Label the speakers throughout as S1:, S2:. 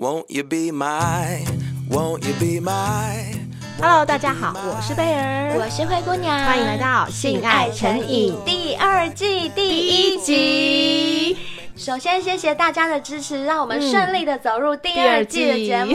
S1: Won't you be my, won't you be my?
S2: Hello，大家好，我是贝儿，
S3: 我是灰姑娘，
S2: 欢迎来到《性爱成瘾》
S3: 第二季第一集。首先，谢谢大家的支持，让我们顺利的走入第二季的节目，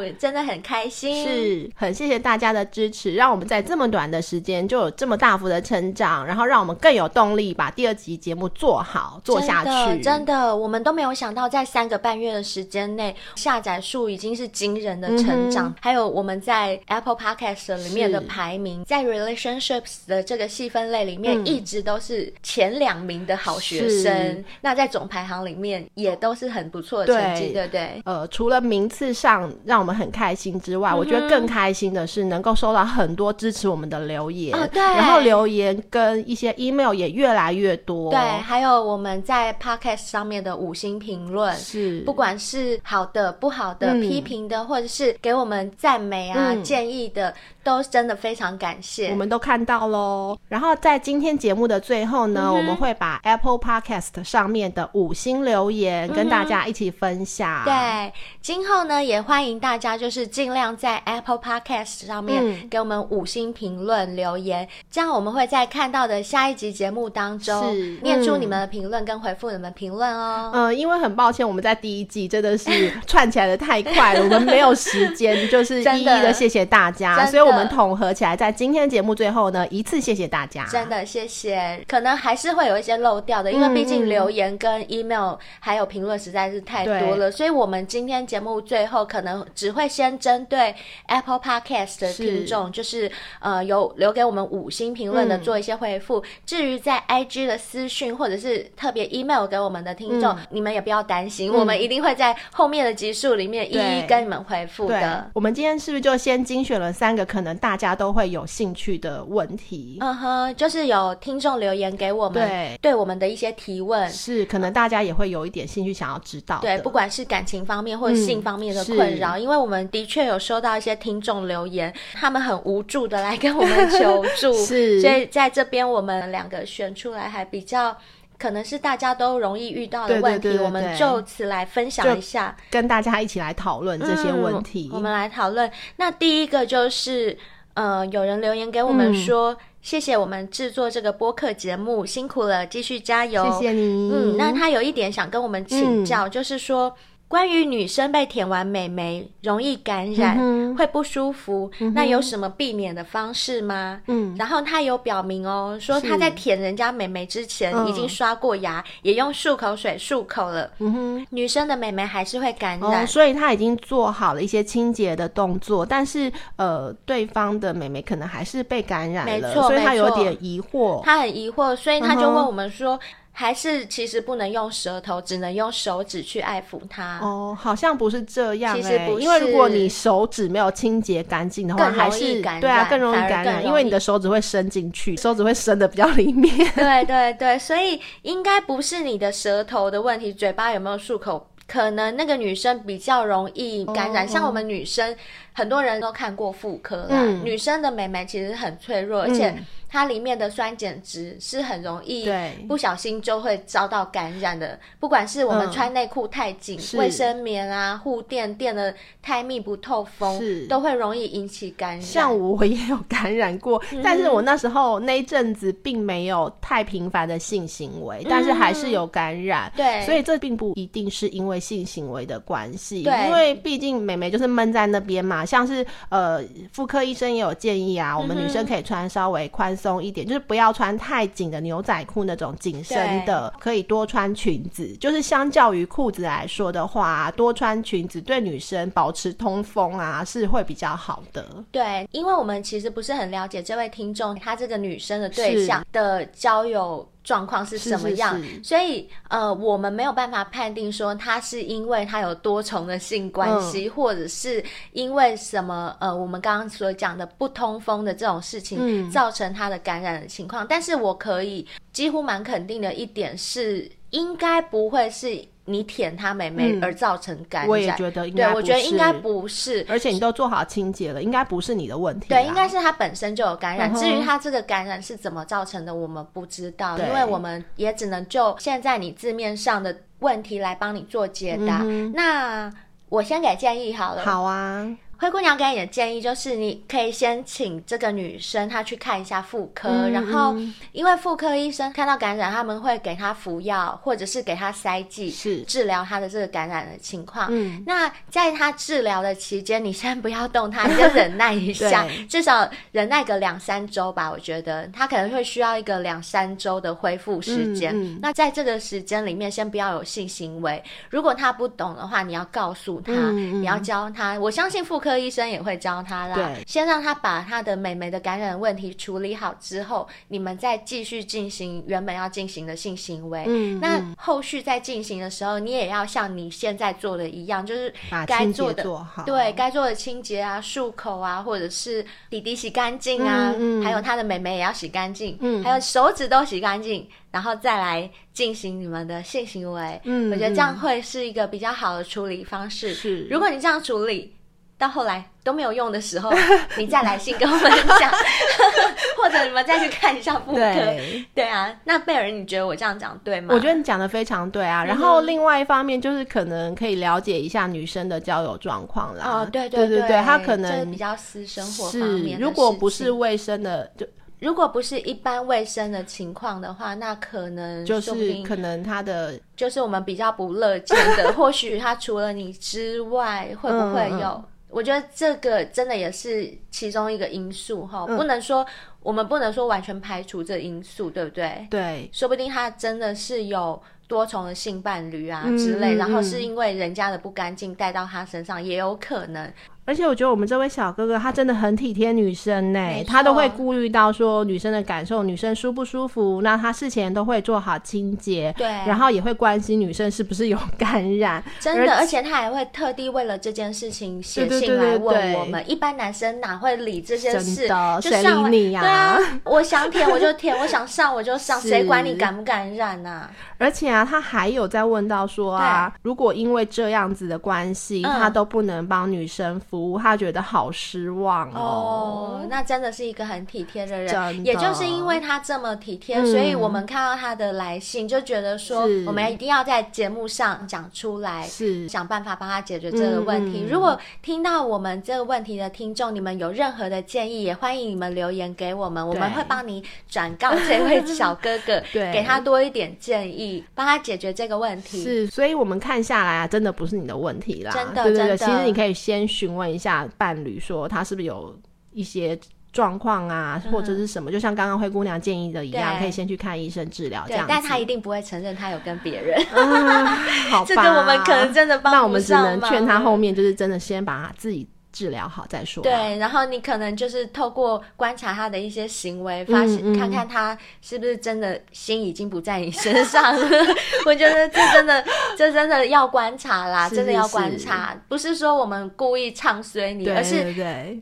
S3: 嗯、真的很开心。
S2: 是很谢谢大家的支持，让我们在这么短的时间就有这么大幅的成长，然后让我们更有动力把第二集节目做好做下去。
S3: 真的，真的，我们都没有想到，在三个半月的时间内，下载数已经是惊人的成长。嗯、还有我们在 Apple Podcast 里面的排名，在 Relationships 的这个细分类里面，一直都是前两名的好学生。那在总排。排行里面也都是很不错的成绩，对不对？
S2: 呃，除了名次上让我们很开心之外，嗯、我觉得更开心的是能够收到很多支持我们的留言，
S3: 哦、对，
S2: 然后留言跟一些 email 也越来越多，
S3: 对，还有我们在 podcast 上面的五星评论，
S2: 是。
S3: 不管是好的、不好的、嗯、批评的，或者是给我们赞美啊、嗯、建议的，都真的非常感谢，
S2: 我们都看到喽。然后在今天节目的最后呢，嗯、我们会把 Apple Podcast 上面的五五星留言跟大家一起分享。
S3: 嗯、对，今后呢也欢迎大家就是尽量在 Apple Podcast 上面给我们五星评论留言，嗯、这样我们会在看到的下一集节目当中念出你们的评论跟回复你们评论哦。
S2: 嗯，因为很抱歉，我们在第一季真的是 串起来的太快了，我们没有时间就是 一一的谢谢大家，所以我们统合起来在今天节目最后呢一次谢谢大家。
S3: 真的谢谢，可能还是会有一些漏掉的，因为毕竟留言跟一 email 还有评论实在是太多了，所以我们今天节目最后可能只会先针对 Apple Podcast 的听众，就是呃有留给我们五星评论的做一些回复。嗯、至于在 IG 的私讯或者是特别 email 给我们的听众，嗯、你们也不要担心，嗯、我们一定会在后面的集数里面一一跟你们回复的。
S2: 我们今天是不是就先精选了三个可能大家都会有兴趣的问题？
S3: 嗯哼，就是有听众留言给我们，对，对我们的一些提问，
S2: 是可能大家。大家也会有一点兴趣想要知道，
S3: 对，不管是感情方面或者性方面的困扰，嗯、因为我们的确有收到一些听众留言，他们很无助的来跟我们 求助，是，所以在这边我们两个选出来还比较可能是大家都容易遇到的问题，对对对对对，我们就此来分享一下，
S2: 跟大家一起来讨论这些问题。
S3: 嗯、我们来讨论，那第一个就是，呃，有人留言给我们说。嗯谢谢我们制作这个播客节目，辛苦了，继续加油。
S2: 谢谢你。
S3: 嗯，那他有一点想跟我们请教，嗯、就是说。关于女生被舔完美眉容易感染，嗯、会不舒服，嗯、那有什么避免的方式吗？嗯，然后他有表明哦，说他在舔人家美眉之前已经刷过牙，嗯、也用漱口水漱口了。嗯哼，女生的美眉还是会感染，
S2: 哦，所以他已经做好了一些清洁的动作，但是呃，对方的美眉可能还是被感染了，没错，所以他有点疑惑，
S3: 他很疑惑，所以他就问我们说。嗯还是其实不能用舌头，只能用手指去爱抚它。
S2: 哦，好像不是这样、欸。
S3: 其实不是，
S2: 因为如果你手指没有清洁干净的话，还是对啊，更容易感染，因为你的手指会伸进去，手指会伸的比较里面。
S3: 对对对，所以应该不是你的舌头的问题，嘴巴有没有漱口，可能那个女生比较容易感染。哦、像我们女生，很多人都看过妇科啦，嗯、女生的美眉其实很脆弱，而且。它里面的酸碱值是很容易不小心就会遭到感染的，不管是我们穿内裤太紧、卫、嗯、生棉啊、护垫垫的太密不透风，是都会容易引起感染。
S2: 像我也有感染过，嗯、但是我那时候那一阵子并没有太频繁的性行为，嗯、但是还是有感染。
S3: 对，
S2: 所以这并不一定是因为性行为的关系，对因为毕竟美眉就是闷在那边嘛。像是呃，妇科医生也有建议啊，我们女生可以穿稍微宽。松一点，就是不要穿太紧的牛仔裤，那种紧身的，可以多穿裙子。就是相较于裤子来说的话，多穿裙子对女生保持通风啊，是会比较好的。
S3: 对，因为我们其实不是很了解这位听众，她这个女生的对象的交友。状况是什么样？是是是，所以呃，我们没有办法判定说他是因为他有多重的性关系，嗯、或者是因为什么呃，我们刚刚所讲的不通风的这种事情造成他的感染的情况。嗯、但是我可以几乎蛮肯定的一点是，应该不会是。你舔他妹妹而造成感染，
S2: 我也觉得应该。
S3: 对，我觉得应该不是，
S2: 而且你都做好清洁了，应该不是你的问题。
S3: 对，应该是他本身就有感染。至于他这个感染是怎么造成的，我们不知道，因为我们也只能就现在你字面上的问题来帮你做解答。那我先给建议好了。
S2: 好啊。
S3: 灰姑娘给你的建议就是，你可以先请这个女生她去看一下妇科，嗯、然后因为妇科医生看到感染，他们会给她服药，或者是给她塞剂，是治疗她的这个感染的情况。嗯，那在她治疗的期间，你先不要动她，你就 忍耐一下，至少忍耐个两三周吧。我觉得她可能会需要一个两三周的恢复时间。嗯嗯、那在这个时间里面，先不要有性行为。如果她不懂的话，你要告诉她，你要教她。我相信妇科。科医生也会教他啦，先让他把他的美眉的感染问题处理好之后，你们再继续进行原本要进行的性行为。嗯，那后续在进行的时候，你也要像你现在做的一样，就是该做的
S2: 做好，
S3: 对，该做的清洁啊、漱口啊，或者是弟弟洗干净啊，嗯嗯、还有他的美眉也要洗干净，嗯，还有手指都洗干净，然后再来进行你们的性行为。嗯，我觉得这样会是一个比较好的处理方式。是，如果你这样处理。到后来都没有用的时候，你再来信跟我们讲，或者你们再去看一下妇科。对，对啊，那贝尔，你觉得我这样讲对吗？
S2: 我觉得你讲的非常对啊。然后另外一方面就是可能可以了解一下女生的交友状况啦。
S3: 哦，对对对对，
S2: 她可能
S3: 比较私生活方面。
S2: 如果不是卫生的，就
S3: 如果不是一般卫生的情况的话，那可能
S2: 就是可能她的
S3: 就是我们比较不乐见的。或许她除了你之外，会不会有？嗯我觉得这个真的也是其中一个因素哈，嗯、不能说我们不能说完全排除这因素，对不对？
S2: 对，
S3: 说不定他真的是有多重的性伴侣啊之类，然后是因为人家的不干净带到他身上，也有可能。
S2: 而且我觉得我们这位小哥哥他真的很体贴女生呢，错他都会顾虑到说女生的感受，女生舒不舒服，那他事前都会做好清洁，对，然后也会关心女生是不是有感染，
S3: 真的，而且他还会特地为了这件事情写信来问我们。对对对对，一般男生哪会理这些事？
S2: 的，
S3: 就上
S2: 谁理你呀？对
S3: 啊，我想舔我就舔，我想上我就上，谁管你感不感染啊？
S2: 而且啊，他还有在问到说啊，如果因为这样子的关系，嗯、他都不能帮女生服务，他觉得好失望哦。
S3: 哦，那真的是一个很体贴的人，
S2: 的。
S3: 也就是因为他这么体贴，嗯、所以我们看到他的来信，就觉得说，我们一定要在节目上讲出来，是。想办法帮他解决这个问题。嗯、如果听到我们这个问题的听众，你们有任何的建议，也欢迎你们留言给我们，我们会帮你转告这位小哥哥，对。给他多一点建议。帮他解决这个问题。
S2: 是，所以我们看下来啊，真的不是你的问题啦，
S3: 真的，
S2: 对对对，
S3: 的。
S2: 其实你可以先询问一下伴侣，说他是不是有一些状况啊，嗯、或者是什么，就像刚刚灰姑娘建议的一样，可以先去看医生治疗这样。
S3: 但他一定不会承认他有跟别人，
S2: 嗯、好吧，
S3: 这个我们可能真的帮不上。
S2: 那我们只能劝他后面就是真的先把他自己。治疗好再说。
S3: 对，然后你可能就是透过观察他的一些行为，发现、嗯嗯、看看他是不是真的心已经不在你身上了。我觉得这真的，这真的要观察啦，是是是真的要观察，不是说我们故意唱衰你，而是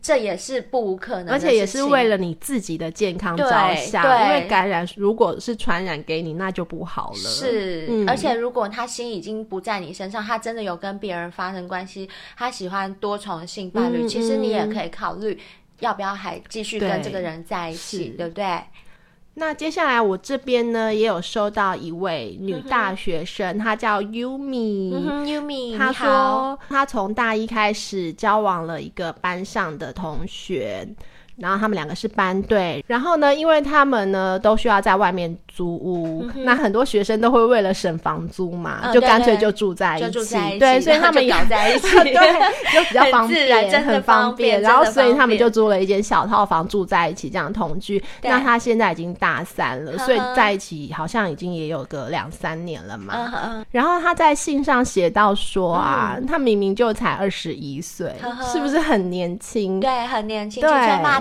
S3: 这也是不无可能，
S2: 而且也是为了你自己的健康着想。对，因为感染如果是传染给你，那就不好了。
S3: 是，嗯、而且如果他心已经不在你身上，他真的有跟别人发生关系，他喜欢多重性伴。其实你也可以考虑要不要还继续跟这个人在一起，对，对不对？
S2: 那接下来我这边呢也有收到一位女大学生，嗯、她叫 Yumi，Yumi，、她说她从大一开始交往了一个班上的同学。然后他们两个是班队，然后呢，因为他们呢都需要在外面租屋，嗯、那很多学生都会为了省房租嘛，嗯、就干脆就住在一起，对，对，所以他们养在一起，对，就比较方便，很，很方便。然后所以他们就租了一间小套房住在一起，这样同居。那他现在已经大三了，所以在一起好像已经也有个两三年了嘛。嗯、然后他在信上写到说啊，嗯、他明明就才二十一岁，是不是很年轻？
S3: 对，很年轻，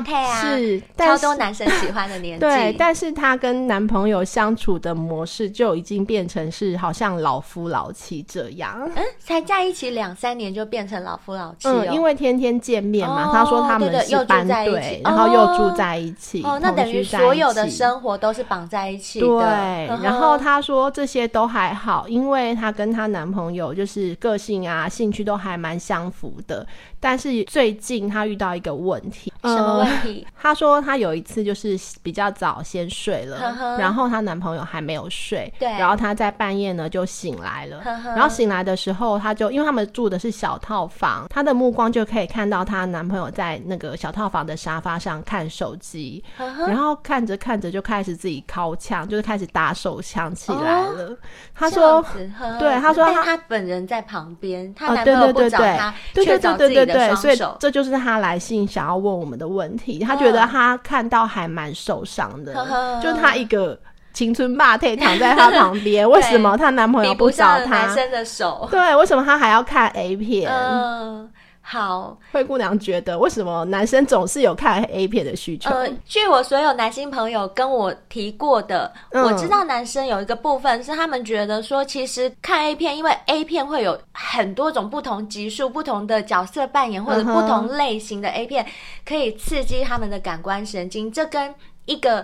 S2: 对。
S3: 是，超多男生喜欢的年纪。
S2: 对，但是她跟男朋友相处的模式就已经变成是好像老夫老妻这样。
S3: 嗯，才在一起两三年就变成老夫老妻。嗯，
S2: 因为天天见面嘛。他说他们是班对，然后又住在一起。哦，
S3: 那等于所有的生活都是绑在一起的。对，
S2: 然后她说这些都还好，因为她跟她男朋友就是个性啊、兴趣都还蛮相符的。但是最近他遇到一个问题，
S3: 什么问题？
S2: 他说她有一次就是比较早先睡了，
S3: 呵呵。
S2: 然后她男朋友还没有睡，
S3: 对，
S2: 然后她在半夜呢就醒来了，然后醒来的时候，她就因为他们住的是小套房，她的目光就可以看到她男朋友在那个小套房的沙发上看手
S3: 机，
S2: 然后看着看着就开始自己掏枪，就是开始打手枪起来了。
S3: 哦、
S2: 他说
S3: 呵呵：“
S2: 对，她说他
S3: 他本人在旁边，他
S2: 哦，
S3: 男朋友不找他，
S2: 对对对对对对对，所以
S3: 手
S2: 这就是他来信想要问我们的问题。他觉得他看到还蛮受伤的，
S3: 哦、
S2: 就是他一个青春霸退躺在她旁边，为什么她男朋友不找她？
S3: 男生的手，
S2: 对，为什么她还要看 A 片？
S3: 嗯。”好，
S2: 灰姑娘觉得为什么男生总是有看 A 片的需求？
S3: 呃，据我所有男性朋友跟我提过的，嗯、我知道男生有一个部分是他们觉得说，其实看 A 片，因为 A 片会有很多种不同级数、不同的角色扮演或者不同类型的 A 片，可以刺激他们的感官神经。这跟一个。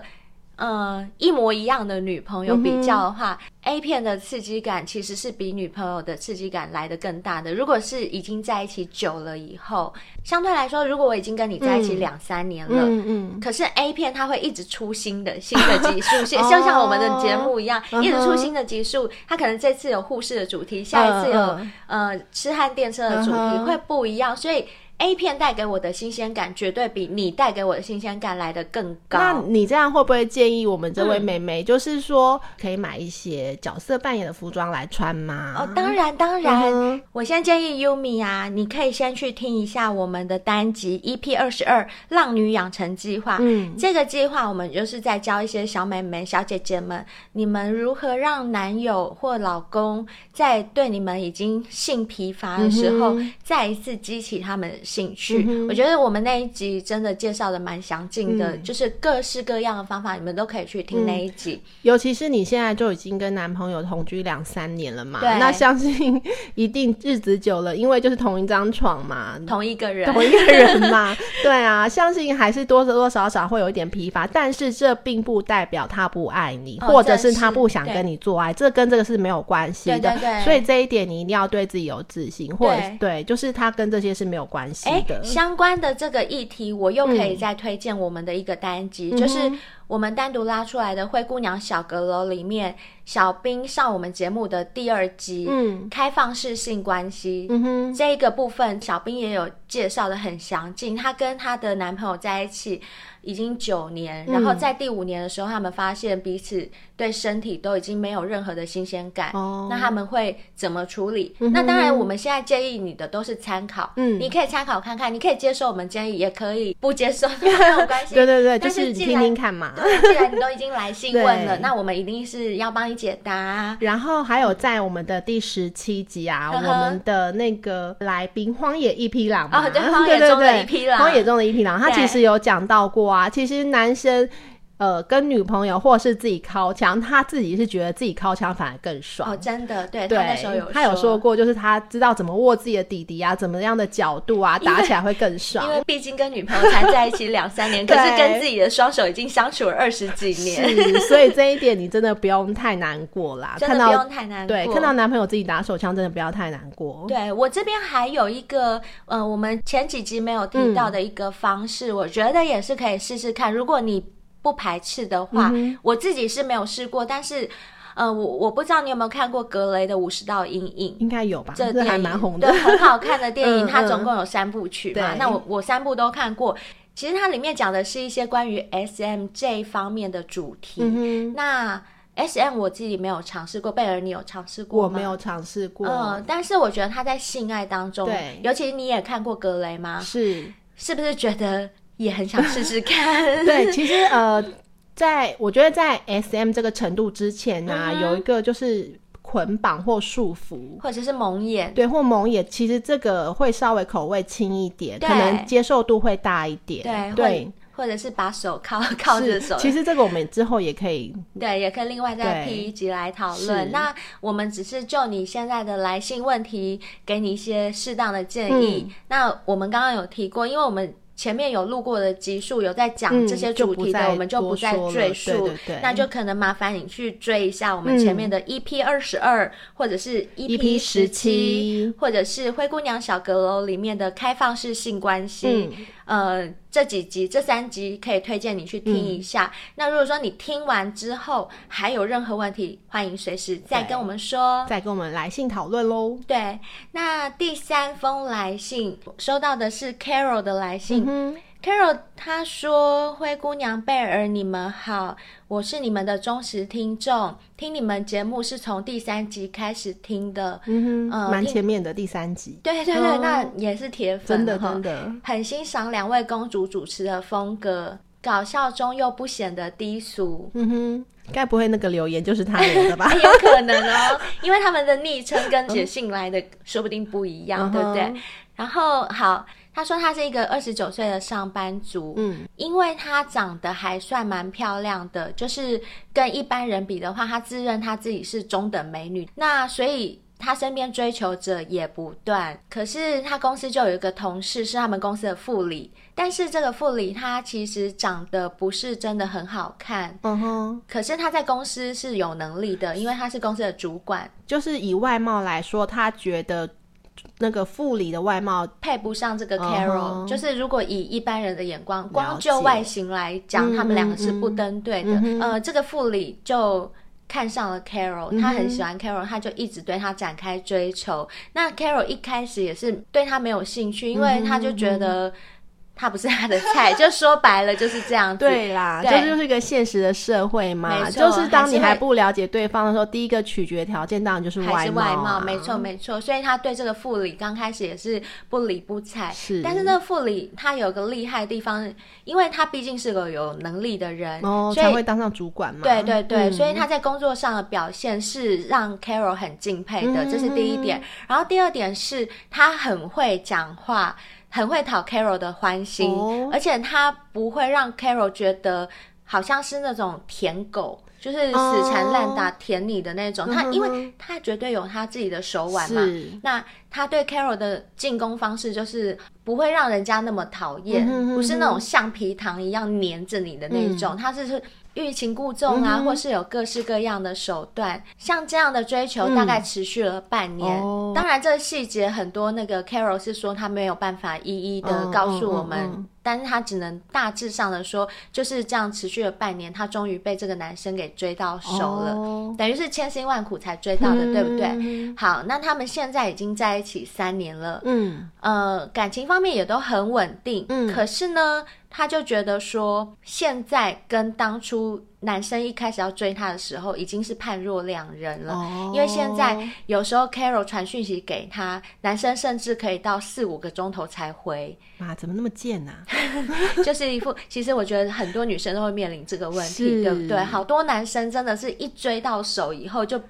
S3: 呃，一模一样的女朋友比较的话，嗯，A 片的刺激感其实是比女朋友的刺激感来的更大的。如果是已经在一起久了以后，相对来说，如果我已经跟你在一起两三年了，嗯嗯，可是 A 片它会一直出新的新的集数，像像我们的节目一样，一直出新的集数。它可能这次有护士的主题，下一次有呃痴汉电车的主题会不一样，所以。A 片带给我的新鲜感，绝对比你带给我的新鲜感来的更高。
S2: 那你这样会不会建议我们这位妹妹，就是说可以买一些角色扮演的服装来穿吗？
S3: 哦，当然当然。嗯、我先建议 Yumi 啊，你可以先去听一下我们的单集 EP 二十二《浪女养成计划》。嗯，这个计划我们就是在教一些小美眉、小姐姐们，你们如何让男友或老公在对你们已经性疲乏的时候，嗯、再一次激起他们。兴趣、嗯，我觉得我们那一集真的介绍的蛮详尽的、嗯，就是各式各样的方法，你们都可以去听那一集。
S2: 嗯、尤其是你现在就已经跟男朋友同居两三年了嘛，那相信一定日子久了，因为就是同一张床嘛，
S3: 同一个人，
S2: 同一个人嘛，对啊，相信还是多多少少会有一点疲乏，但是这并不代表他不爱你，哦、或者是他不想跟你做爱，这跟这个是没有关系的。对对对，所以这一点你一定要对自己有自信，或者，对，就是他跟这些是没有关系。
S3: 哎、欸，相关的这个议题，我又可以再推荐我们的一个单集，嗯、就是我们单独拉出来的《灰姑娘小阁楼》里面，小兵上我们节目的第二集，嗯，开放式性关系，嗯哼，这一个部分，小兵也有介绍的很详尽。她跟她的男朋友在一起已经九年，然后在第五年的时候，他们发现彼此对身体都已经没有任何的新鲜感。哦，那他们会怎么处理？嗯、那当然，我们现在建议你的都是参考，嗯，你可以参考看看，你可以接受我们建议，也可以不接受，没有关系。
S2: 对对对，就是听听看嘛。
S3: 对，既然你都已经来信问了，那我们一定是要帮你解答。
S2: 然后还有在我们的第十七集啊，嗯、我们的那个来宾荒野一匹狼嘛，
S3: 哦，对，荒野中的 一匹狼，
S2: 荒野中的一匹狼，他其实有讲到过。啊，其实男生，呃，跟女朋友或是自己靠枪，他自己是觉得自己靠枪反而更爽。
S3: 哦，真的，对，
S2: 对，
S3: 他那时候有说，
S2: 他有说过，就是他知道怎么握自己的弟弟啊，怎么样的角度啊，打起来会更爽。
S3: 因为毕竟跟女朋友才在一起两三年，可是跟自己的双手已经相处了二十几年，
S2: 是，所以这一点你真的不用太难过啦。
S3: 真的不用太难过。
S2: 对，看到男朋友自己打手枪，真的不要太难过。
S3: 对，我这边还有一个，呃，我们前几集没有提到的一个方式，嗯，我觉得也是可以试试看。如果你不排斥的话，嗯，我自己是没有试过，但是，呃，我我不知道你有没有看过格雷的五十道阴影，
S2: 应该有吧？
S3: 这
S2: 还蛮红的，
S3: 对，很好看的电影，嗯，它总共有三部曲嘛。
S2: 嗯，
S3: 那我我三部都看过，其实它里面讲的是一些关于 SM 这方面的主题。嗯，那 SM 我自己没有尝试过，贝尔你有尝试过吗？
S2: 我没有尝试过，
S3: 嗯，但是我觉得他在性爱当中，对，尤其你也看过格雷吗？
S2: 是，
S3: 是不是觉得？也很想试试看。
S2: 对，其实呃，在我觉得在 SM 这个程度之前呢、啊嗯，有一个就是捆绑或束缚，
S3: 或者是蒙眼，
S2: 对，或蒙眼，其实这个会稍微口味轻一点，可能接受度会大一点。
S3: 对对，或者是把手靠 靠着手。
S2: 其实这个我们之后也可以，
S3: 对，也可以另外再辟一集来讨论。那我们只是就你现在的来信问题，给你一些适当的建议。嗯、那我们刚刚有提过，因为我们。前面有录过的集数，有在讲这些主题的，嗯、我们就不再赘述。对对对，那就可能麻烦你去追一下我们前面的 EP 二十二，或者是 EP 十七，或者是《灰姑娘小阁楼》里面的开放式性关系。嗯呃，这几集这三集可以推荐你去听一下。嗯、那如果说你听完之后还有任何问题，欢迎随时再跟我们说，
S2: 再跟我们来信讨论喽。
S3: 对，那第三封来信收到的是 Carol 的来信。嗯 Carol 他说：“灰姑娘贝儿，你们好，我是你们的忠实听众，听你们节目是从第三集开始听的，
S2: 嗯哼，蛮前面的第三集，
S3: 对对对，哦、那也是铁粉，
S2: 真的真的，
S3: 很欣赏两位公主主持的风格，搞笑中又不显得低俗，
S2: 嗯哼，该不会那个留言就是他留的吧？
S3: 有可能哦，因为他们的昵称跟写信来的说不定不一样，嗯、对不对？然后好。”他说他是一个二十九岁的上班族，嗯，因为他长得还算蛮漂亮的，就是跟一般人比的话，他自认他自己是中等美女，那所以他身边追求者也不断。可是他公司就有一个同事是他们公司的副理，但是这个副理他其实长得不是真的很好看，嗯哼，可是他在公司是有能力的，因为他是公司的主管，
S2: 就是以外貌来说，他觉得。那个副理的外貌
S3: 配不上这个 Carol，uh-huh. 就是如果以一般人的眼光，光就外形来讲，他们两个是不登对的。嗯、呃，这个副理就看上了 Carol，嗯、他很喜欢 Carol，他就一直对他展开追求。那 Carol 一开始也是对他没有兴趣，因为他就觉得。他不是他的菜，就说白了就是这样子。
S2: 对啦，这就是一个现实的社会嘛。就是当你还不了解对方的时候，第一个取决条件当然就是外外貌，
S3: 没错没错。所以他对这个副理刚开始也是不理不睬。是，但是那个副理他有个厉害的地方，因为他毕竟是个有能力的人，
S2: 哦，
S3: 所以
S2: 才会当上主管嘛。
S3: 对对对，嗯，所以他在工作上的表现是让 Carol 很敬佩的，这是第一点。嗯，然后第二点是他很会讲话。很会讨 Carol 的欢心，oh. 而且他不会让 Carol 觉得好像是那种舔狗，就是死缠烂打舔你的那种。Oh. 他因为他绝对有他自己的手腕嘛，那他对 Carol 的进攻方式就是不会让人家那么讨厌，不是那种橡皮糖一样黏着你的那种，他是。欲擒故纵啊，嗯、或是有各式各样的手段，像这样的追求大概持续了半年。嗯哦、当然，这个细节很多，那个 Carol 是说他没有办法一一的告诉我们。但是他只能大致上的说，就是这样持续了半年，他终于被这个男生给追到手了，哦、等于是千辛万苦才追到的，嗯、对不对？好，那他们现在已经在一起三年了，嗯，呃，感情方面也都很稳定，嗯，可是呢，他就觉得说，现在跟当初。男生一开始要追她的时候，已经是判若两人了。哦、因为现在有时候 Carol 传讯息给他，男生甚至可以到四五个钟头才回。
S2: 啊，怎么那么贱呢、啊？
S3: 就是一副，其实我觉得很多女生都会面临这个问题，是对不对？好多男生真的是一追到手以后就。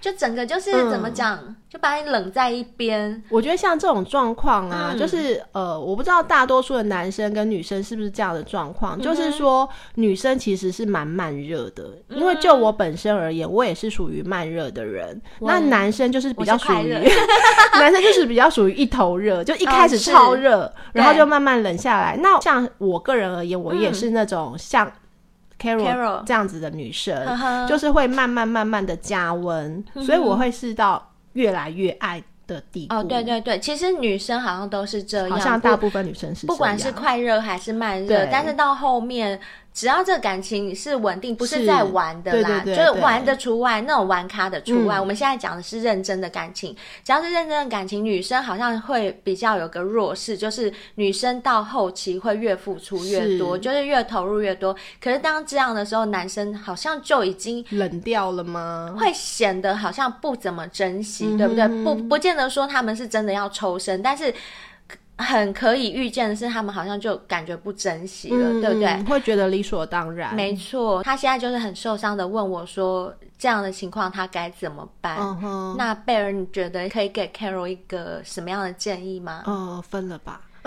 S3: 就整个就是怎么讲，嗯、就把你冷在一边。
S2: 我觉得像这种状况啊，嗯、就是呃，我不知道大多数的男生跟女生是不是这样的状况。嗯、就是说，女生其实是蛮慢热的，嗯、因为就我本身而言，我也是属于慢热的人。嗯、那男生就是比较属于，男生就是比较属于一头热，就一开始超热，哦、然后就慢慢冷下来。那像我个人而言，我也是那种像。Carol 这样子的女生，uh. 就是会慢慢慢慢的加温，uh. 所以我会试到越来越爱的地步。哦，对
S3: 对对，其实女生好像都是这样，
S2: 好像大部分女生是这样，
S3: 不管是快热还是慢热，但是到后面。只要这个感情是稳定，不是在玩的啦，对对对对，就是玩的除外，那种玩咖的除外。嗯、我们现在讲的是认真的感情，只要是认真的感情，女生好像会比较有个弱势，就是女生到后期会越付出越多，是就是越投入越多。可是当这样的时候，男生好像就已经
S2: 冷掉了吗？
S3: 会显得好像不怎么珍惜，嗯、对不对？不，不见得说他们是真的要抽身，但是。很可以预见的是，他们好像就感觉不珍惜了，嗯、对不对？
S2: 会觉得理所当然。
S3: 没错，他现在就是很受伤的问我说：“这样的情况他该怎么办？”那贝儿，你觉得可以给 Carol 一个什么样的建议吗？
S2: 呃，分了吧。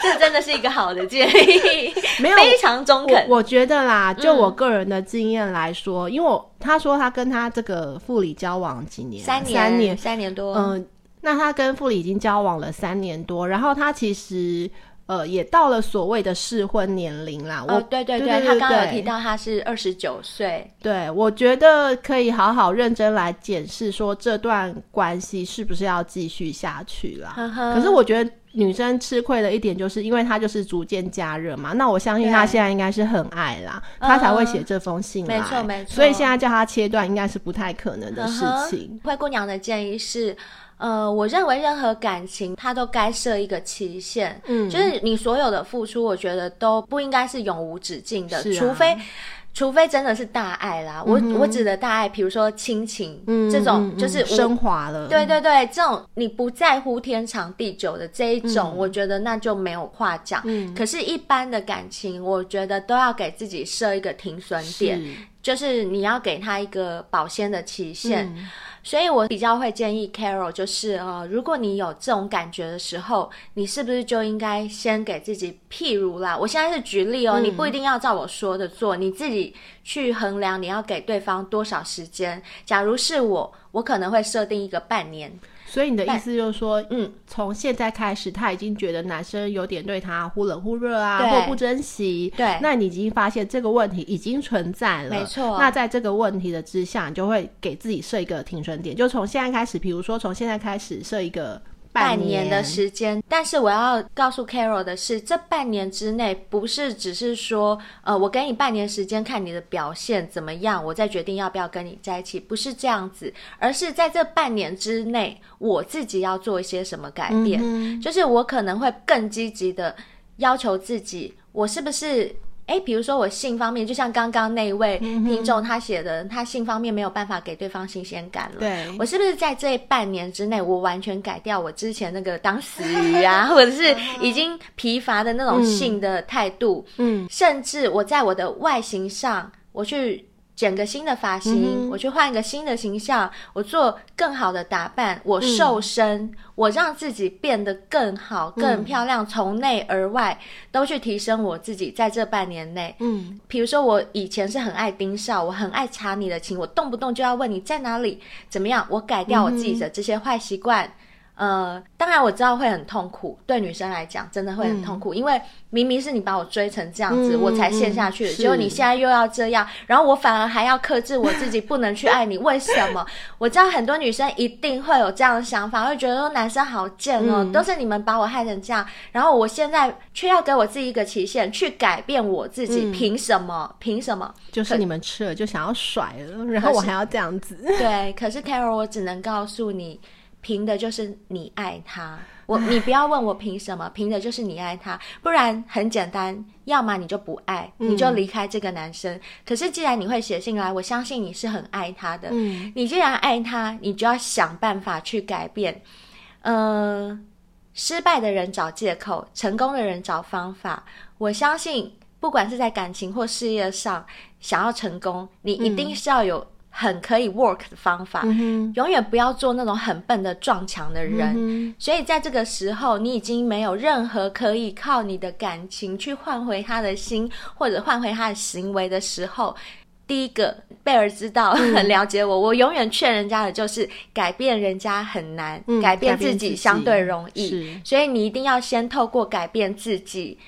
S3: 这真的是一个好的建议，没有非常中肯
S2: 我。我觉得啦，就我个人的经验来说，嗯、因为我他说他跟他这个副理交往几年，
S3: 三年，三年，三年多。嗯、呃。
S2: 那他跟傅里已经交往了三年多，然后他其实。呃，也到了所谓的适婚年龄啦。
S3: 哦，对对对，对对对，他刚刚有提到他是二十九岁。
S2: 对，我觉得可以好好认真来检视，说这段关系是不是要继续下去啦。呵呵，可是我觉得女生吃亏的一点，就是因为她就是逐渐加热嘛。那我相信她现在应该是很爱啦，她才会写这封信来。
S3: 没错没错。
S2: 所以现在叫她切断，应该是不太可能的事情。
S3: 灰姑娘的建议是。呃，我认为任何感情它都该设一个期限，嗯，就是你所有的付出，我觉得都不应该是永无止境的，啊、除非，除非真的是大爱啦。嗯、我我指的大爱，比如说亲情，嗯，这种就是
S2: 升华了。
S3: 对对对，这种你不在乎天长地久的这一种，嗯、我觉得那就没有话讲。嗯，可是，一般的感情，我觉得都要给自己设一个停损点，是就是你要给他一个保鲜的期限。嗯所以我比较会建议 Carol，就是呃，如果你有这种感觉的时候，你是不是就应该先给自己，譬如啦，我现在是举例哦，嗯、你不一定要照我说的做，你自己去衡量你要给对方多少时间。假如是我，我可能会设定一个半年。
S2: 所以你的意思就是说，嗯，从现在开始，他已经觉得男生有点对他忽冷忽热啊，对或不珍惜。
S3: 对，
S2: 那你已经发现这个问题已经存在了。
S3: 没错。
S2: 那在这个问题的之下，你就会给自己设一个停损点，就从现在开始，比如说从现在开始设一个。半年，
S3: 的时间，但是我要告诉 Carol 的是，这半年之内不是只是说，呃，我给你半年时间看你的表现怎么样，我再决定要不要跟你在一起，不是这样子，而是在这半年之内，我自己要做一些什么改变，嗯，就是我可能会更积极的要求自己，我是不是？哎，比如说我性方面，就像刚刚那位听众他写的，嗯、他性方面没有办法给对方新鲜感了。
S2: 对，
S3: 我是不是在这半年之内，我完全改掉我之前那个当死鱼啊，或者是已经疲乏的那种性的态度？嗯，嗯甚至我在我的外形上，我去。剪个新的发型，嗯、我去换一个新的形象，我做更好的打扮，我瘦身，嗯、我让自己变得更好、更漂亮，从内而外都去提升我自己。在这半年内，嗯，比如说我以前是很爱盯梢，我很爱查你的情，我动不动就要问你在哪里，怎么样？我改掉我自己的这些坏习惯。呃，当然我知道会很痛苦，对女生来讲真的会很痛苦，嗯、因为明明是你把我追成这样子，嗯、我才陷下去的，结果你现在又要这样，然后我反而还要克制我自己，不能去爱你，为什么？我知道很多女生一定会有这样的想法，会觉得说男生好贱哦，嗯、都是你们把我害成这样，然后我现在却要给我自己一个期限去改变我自己，凭、嗯、什么？凭什么？
S2: 就是你们吃了就想要甩了，然后我还要这样子？
S3: 对，可是 Carol，我只能告诉你。凭的就是你爱他，我你不要问我凭什么，凭的就是你爱他，不然很简单，要么你就不爱，你就离开这个男生。嗯、可是既然你会写信来，我相信你是很爱他的。嗯、你既然爱他，你就要想办法去改变。嗯、呃，失败的人找借口，成功的人找方法。我相信，不管是在感情或事业上，想要成功，你一定是要有。很可以 work 的方法，嗯、永远不要做那种很笨的撞墙的人。嗯、所以在这个时候，你已经没有任何可以靠你的感情去换回他的心，或者换回他的行为的时候，第一个贝尔知道、嗯、很 了解我，我永远劝人家的就是改变人家很难，嗯、改变自己相对容易。所以你一定要先透过改变自己，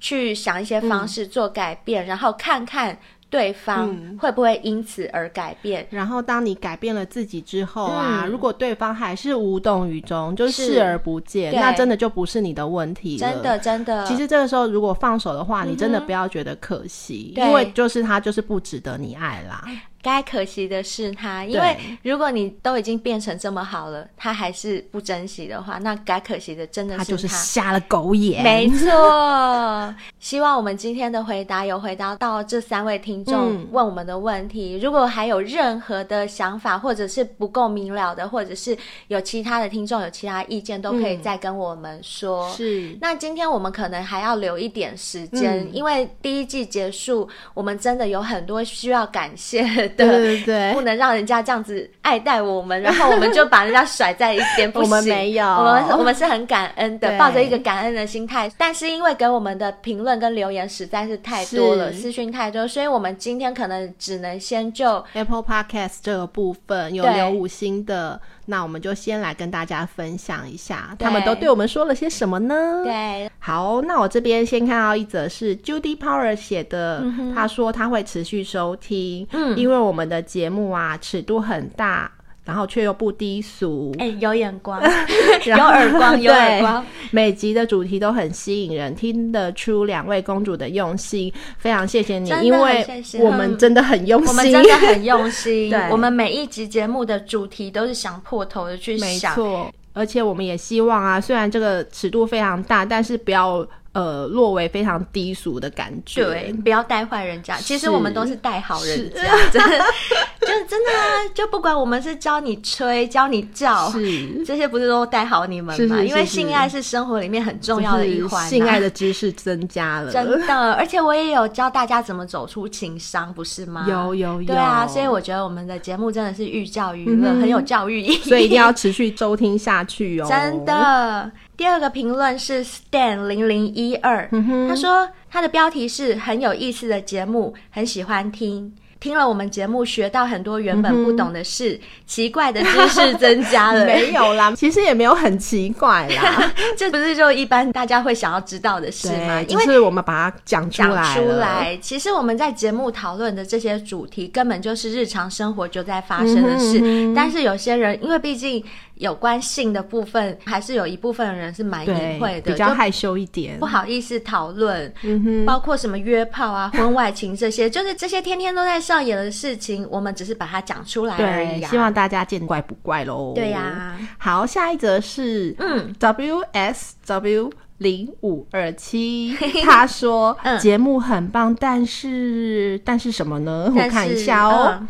S3: 去想一些方式做改变，嗯、然后看看。对方会不会因此而改变？
S2: 然后当你改变了自己之后啊，嗯、如果对方还是无动于衷，就视而不见，那真的就不是你的问题了。
S3: 真的，真的。
S2: 其实这个时候如果放手的话，你真的不要觉得可惜，嗯、因为就是他就是不值得你爱啦。
S3: 该可惜的是他，因为如果你都已经变成这么好了，他还是不珍惜的话，那该可惜的真的是他，
S2: 他就是瞎了狗眼。
S3: 没错，希望我们今天的回答有回答到这三位听众问我们的问题。嗯、如果还有任何的想法，或者是不够明了的，或者是有其他的听众有其他意见，都可以再跟我们说。
S2: 嗯、是。
S3: 那今天我们可能还要留一点时间，嗯、因为第一季结束，我们真的有很多需要感谢。的，
S2: 对对对，
S3: 不能让人家这样子爱戴我们，然后我们就 把人家甩在一边。不行，
S2: 我们没有，
S3: 我们我们是很感恩的，抱着一个感恩的心态。但是因为给我们的评论跟留言实在是太多了，私讯太多，所以我们今天可能只能先就
S2: Apple Podcast 这个部分有留五星的。那我们就先来跟大家分享一下，他们都对我们说了些什么呢？
S3: 对，
S2: 好，那我这边先看到一则是 Judy Power 写的，嗯、他说他会持续收听，嗯，因为我们的节目啊尺度很大。然后却又不低俗，
S3: 哎、欸，有眼光，有耳光，有耳光。
S2: 每集的主题都很吸引人，听得出两位公主的用心，非常谢谢你，因为我们真的很用心，
S3: 我们真的很用心。对，我们每一集节目的主题都是想破头的去想，
S2: 没错。而且我们也希望啊，虽然这个尺度非常大，但是不要。呃，落为非常低俗的感觉，
S3: 对，不要带坏人家。其实我们都是带好人家，真的，就真的啊，就不管我们是教你吹、教你叫，是这些不是都带好你们吗？是是是是，因为性爱是生活里面很重要的一环，啊，
S2: 性爱的知识增加了，
S3: 真的。而且我也有教大家怎么走出情商，不是吗？
S2: 有有有，
S3: 对啊。所以我觉得我们的节目真的是寓教于乐，嗯，很有教育意义，
S2: 所以一定要持续收听下去哦。
S3: 真的。第二个评论是 Stan 零零一二，他说他的标题是很有意思的节目，很喜欢听。听了我们节目，学到很多原本不懂的事，嗯、奇怪的知识增加了。
S2: 没有啦，其实也没有很奇怪啦，
S3: 这不是就一般大家会想要知道的事吗？
S2: 因为是我们把它讲出来。
S3: 讲出来，其实我们在节目讨论的这些主题，根本就是日常生活就在发生的事。嗯、但是有些人，因为毕竟。有关性的部分，还是有一部分的人是蛮隐晦的，
S2: 比较害羞一点，
S3: 不好意思讨论。嗯哼，包括什么约炮啊、婚外情这些，就是这些天天都在上演的事情，我们只是把它讲出来而已啊。
S2: 希望大家见怪不怪喽。
S3: 对呀、啊，
S2: 好，下一则是嗯，WSW 零五二七，他说节、嗯、目很棒，但是但是什么呢？我看一下哦。嗯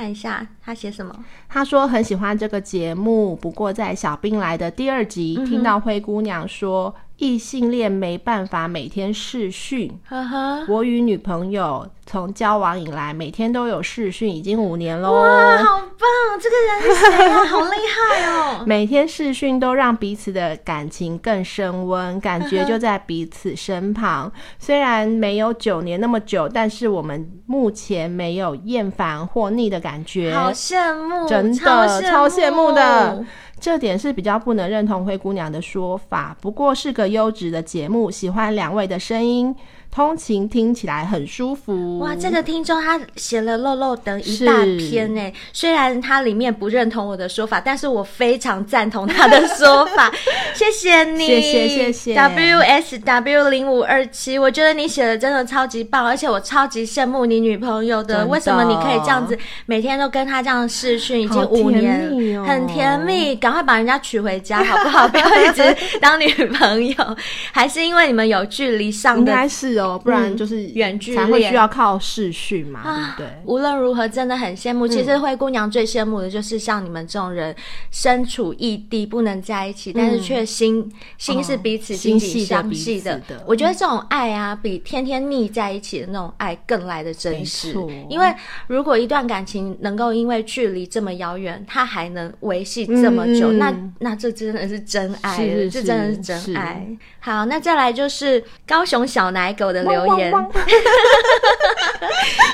S3: 看一下他写什么。
S2: 他说很喜欢这个节目，不过在小兵来的第二集，嗯、听到灰姑娘说异性恋没办法每天视讯。呵呵，我与女朋友从交往以来，每天都有视讯，已经五年喽。
S3: 哇，好棒！这个人是谁啊？好厉害哦！
S2: 每天视讯都让彼此的感情更升温，感觉就在彼此身旁。虽然没有九年那么久，但是我们目前没有厌烦或腻的感觉。
S3: 好羡慕，
S2: 真的超羡慕，超羡慕的。这点是比较不能认同灰姑娘的说法，不过是个优质的节目，喜欢两位的声音。通勤听起来很舒服
S3: 哇！这个听众他写了漏漏等一大篇呢。虽然他里面不认同我的说法，但是我非常赞同他的说法。谢谢你，
S2: 谢谢谢谢。
S3: W S W 零五二七，我觉得你写的真的超级棒，而且我超级羡慕你女朋友的。为什么你可以这样子每天都跟他这样视讯，已经五年，哦，很甜蜜。赶快把人家娶回家好不好？不要一直当女朋友，还是因为你们有距离上的？
S2: 应该是。不然就是远距离才会需要靠视讯嘛，
S3: 啊、
S2: 对不对？
S3: 无论如何，真的很羡慕。其实灰姑娘最羡慕的就是像你们这种人，身处异地不能在一起，嗯、但是却心心是彼此心系相系的，的。我觉得这种爱啊，比天天腻在一起的那种爱更来的真实。因为如果一段感情能够因为距离这么遥远，它还能维系这么久，嗯、那那这真的是真爱这真的是真爱。好，那再来就是高雄小奶狗的留言。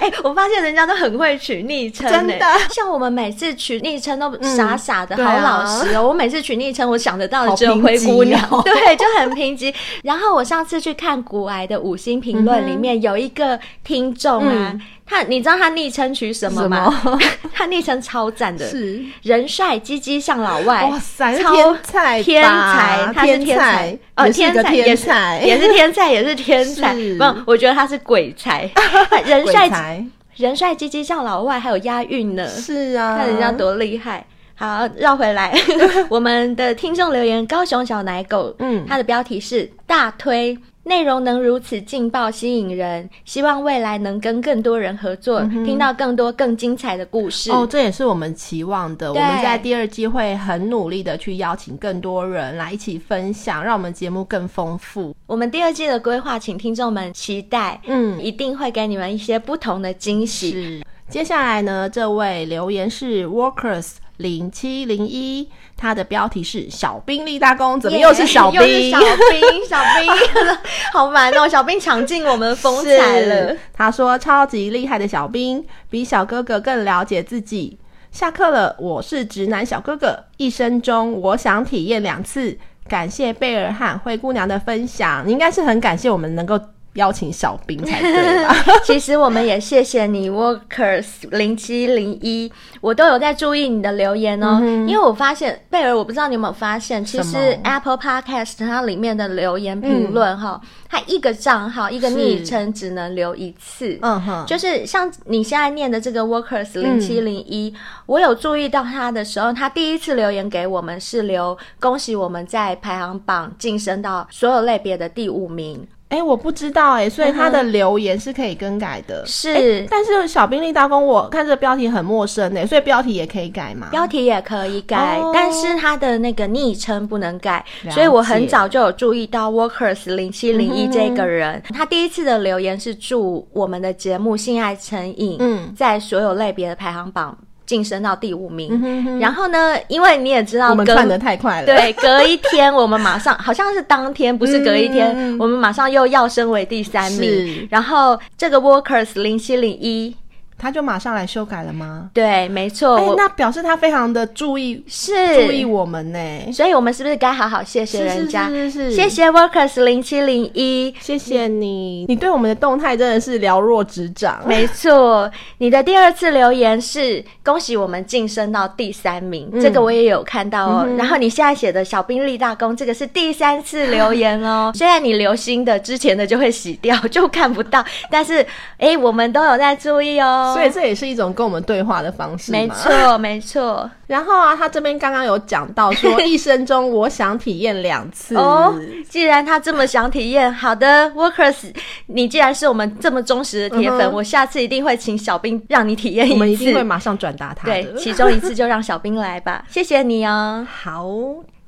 S3: 哎、欸，我发现人家都很会取昵称，真的。像我们每次取昵称都傻傻的，嗯、好老实哦、喔啊。我每次取昵称，我想得到的只有灰姑娘，喔、对，就很贫瘠。然后我上次去看古癌的五星评论，里面有一个听众啊。嗯他，你知道他昵称取什么吗？他昵称超赞的，是。人帅，鸡鸡像老外，
S2: 哇塞，天才，
S3: 天才，他是天才，哦，天才，也是，也是天才，也是天才。不，我觉得他是鬼才，人帅，人帅，鸡鸡像老外，还有押韵呢。是啊，看人家多厉害。好，绕回来，我们的听众留言，高雄小奶狗，嗯，他的标题是大推。内容能如此劲爆吸引人，希望未来能跟更多人合作，嗯、听到更多更精彩的故事。哦，
S2: 这也是我们期望的。我们在第二季会很努力的去邀请更多人来一起分享，让我们节目更丰富。
S3: 我们第二季的规划，请听众们期待。嗯，一定会给你们一些不同的惊喜。
S2: 接下来呢，这位留言是 Workers 零七零一，他的标题是“小兵立大功”，怎么又是小兵？
S3: 小兵，小兵，好烦哦！小兵抢尽我们的风采了。
S2: 他说：“超级厉害的小兵，比小哥哥更了解自己。”下课了，我是直男小哥哥，一生中我想体验两次。感谢贝尔和灰姑娘的分享，你应该是很感谢我们能够。邀请小兵才对吧？
S3: 其实我们也谢谢你，Workers 零七零一，我都有在注意你的留言哦。嗯、因为我发现贝尔，我不知道你有没有发现，其实 Apple Podcast 它里面的留言评论哈，它一个账号一个昵称只能留一次。嗯哼，就是像你现在念的这个 Workers 零七零一，我有注意到他的时候，他第一次留言给我们是留恭喜我们在排行榜晋升到所有类别的第五名。
S2: 哎、欸，我不知道哎、欸，所以他的留言是可以更改的。嗯、
S3: 是、
S2: 欸，但是小兵立大功，我看这个标题很陌生哎、欸，所以标题也可以改吗？
S3: 标题也可以改，哦、但是他的那个昵称不能改。所以我很早就有注意到 Workers 零七零一这个人，嗯、他第一次的留言是祝我们的节目性爱成瘾，嗯，在所有类别的排行榜。晋升到第五名，嗯、哼哼然后呢？因为你也知道，
S2: 我们窜的太快了。
S3: 对，隔一天我们马上，好像是当天，不是隔一天，嗯、我们马上又要升为第三名。然后这个 Workers 零七零一。
S2: 他就马上来修改了吗？
S3: 对，没错。哎、
S2: 欸，那表示他非常的注意，
S3: 是
S2: 注意我们呢。
S3: 所以，我们是不是该好好谢谢人家？
S2: 是是是，是，
S3: 谢谢 Workers 零七零一，
S2: 谢谢你，你对我们的动态真的是了若指掌。
S3: 没错，你的第二次留言是恭喜我们晋升到第三名，嗯、这个我也有看到哦。嗯、然后你现在写的小兵立大功，这个是第三次留言哦。虽然你留新的，之前的就会洗掉，就看不到，但是哎、欸，我们都有在注意哦。
S2: 所以这也是一种跟我们对话的方式。
S3: 没错，没错。
S2: 然后啊，他这边刚刚有讲到说，一生中我想体验两次。
S3: 哦，既然他这么想体验，好的，Workers，你既然是我们这么忠实的铁粉，嗯、我下次一定会请小兵让你体验一次。
S2: 我们一定会马上转达他。
S3: 对，其中一次就让小兵来吧。谢谢你哦。
S2: 好，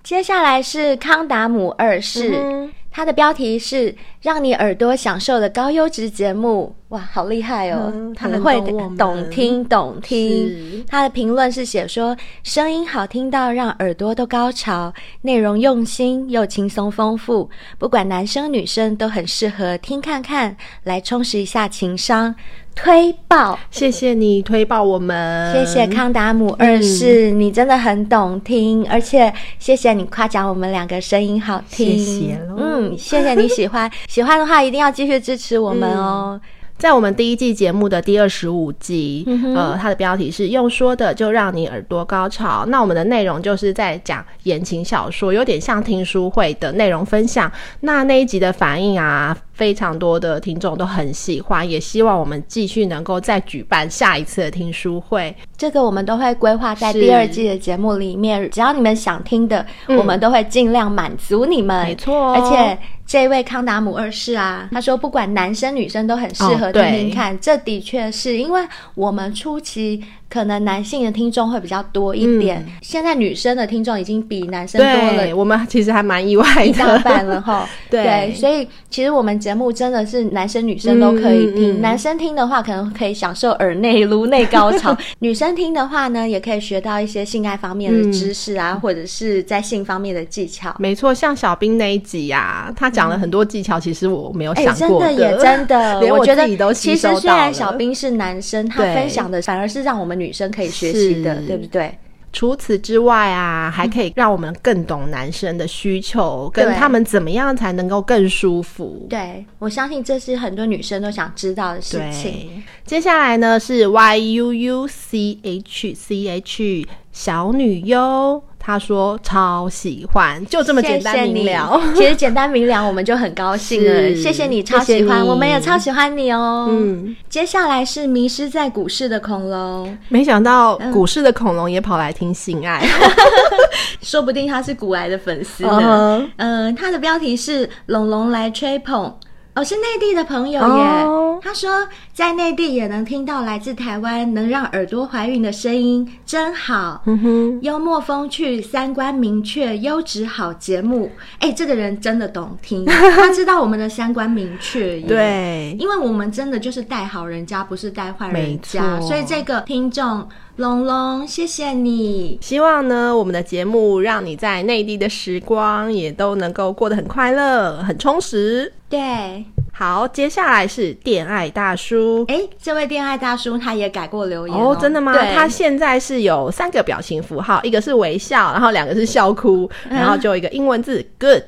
S3: 接下来是康达姆二世。嗯他的标题是“让你耳朵享受的高优质节目”，哇，好厉害哦！嗯、他们会懂听懂听。他的评论是写说：“声音好听到让耳朵都高潮，内容用心又轻松丰富，不管男生女生都很适合听看看，来充实一下情商。”推爆，
S2: 谢谢你推爆我们，
S3: 谢谢康达姆二世，嗯、你真的很懂听，而且谢谢你夸奖我们两个声音好听，
S2: 谢谢喽，
S3: 嗯，谢谢你喜欢，喜欢的话一定要继续支持我们哦。嗯
S2: 在我们第一季节目的第二十五集，嗯、呃，它的标题是“用说的就让你耳朵高潮”。那我们的内容就是在讲言情小说，有点像听书会的内容分享。那那一集的反应啊，非常多的听众都很喜欢，也希望我们继续能够再举办下一次的听书会。
S3: 这个我们都会规划在第二季的节目里面，只要你们想听的，嗯、我们都会尽量满足你们。
S2: 没错、哦，
S3: 而且。这位康达姆二世啊，他说不管男生女生都很适合听听看，哦、这的确是因为我们初期。可能男性的听众会比较多一点，嗯、现在女生的听众已经比男生多了，
S2: 我们其实还蛮意外的，
S3: 一大半了哈。对，所以其实我们节目真的是男生女生都可以听。嗯嗯、男生听的话，可能可以享受耳内颅内高潮；女生听的话呢，也可以学到一些性爱方面的知识啊，嗯、或者是在性方面的技巧。
S2: 没错，像小兵那一集呀、啊，他讲了很多技巧，其实我没有想过的，
S3: 欸、真的也真的，连我觉得
S2: 其
S3: 实虽然小兵是男生，他分享的反而是让我们。女生可以学习的，是对不对？
S2: 除此之外啊，还可以让我们更懂男生的需求，跟他们怎么样才能够更舒服。
S3: 对，我相信这是很多女生都想知道的事情。
S2: 接下来呢是 Y U U C H C H 小女优。他说超喜欢，就这么简单明了。
S3: 谢谢。其实简单明了，我们就很高兴了。是谢谢你，超喜欢，我们也超喜欢你哦。嗯，接下来是迷失在股市的恐龙。
S2: 没想到股市的恐龙也跑来听性爱，
S3: 说不定他是古癌的粉丝呢。嗯、呃，他的标题是“龙龙来吹捧”。我、哦、是内地的朋友耶，oh. 他说在内地也能听到来自台湾能让耳朵怀孕的声音，真好。嗯哼，幽默风趣，三观明确，优质好节目。哎，这个人真的懂听，他知道我们的三观明确。
S2: 对，
S3: 因为我们真的就是带好人家，不是带坏人家。所以这个听众龙龙，谢谢你。
S2: 希望呢，我们的节目让你在内地的时光也都能够过得很快乐、很充实。
S3: 对。
S2: 好，接下来是电爱大叔。
S3: 哎，这位电爱大叔他也改过留言哦，
S2: 哦真的吗？他现在是有三个表情符号，一个是微笑，然后两个是笑哭，嗯、然后就一个英文字 good。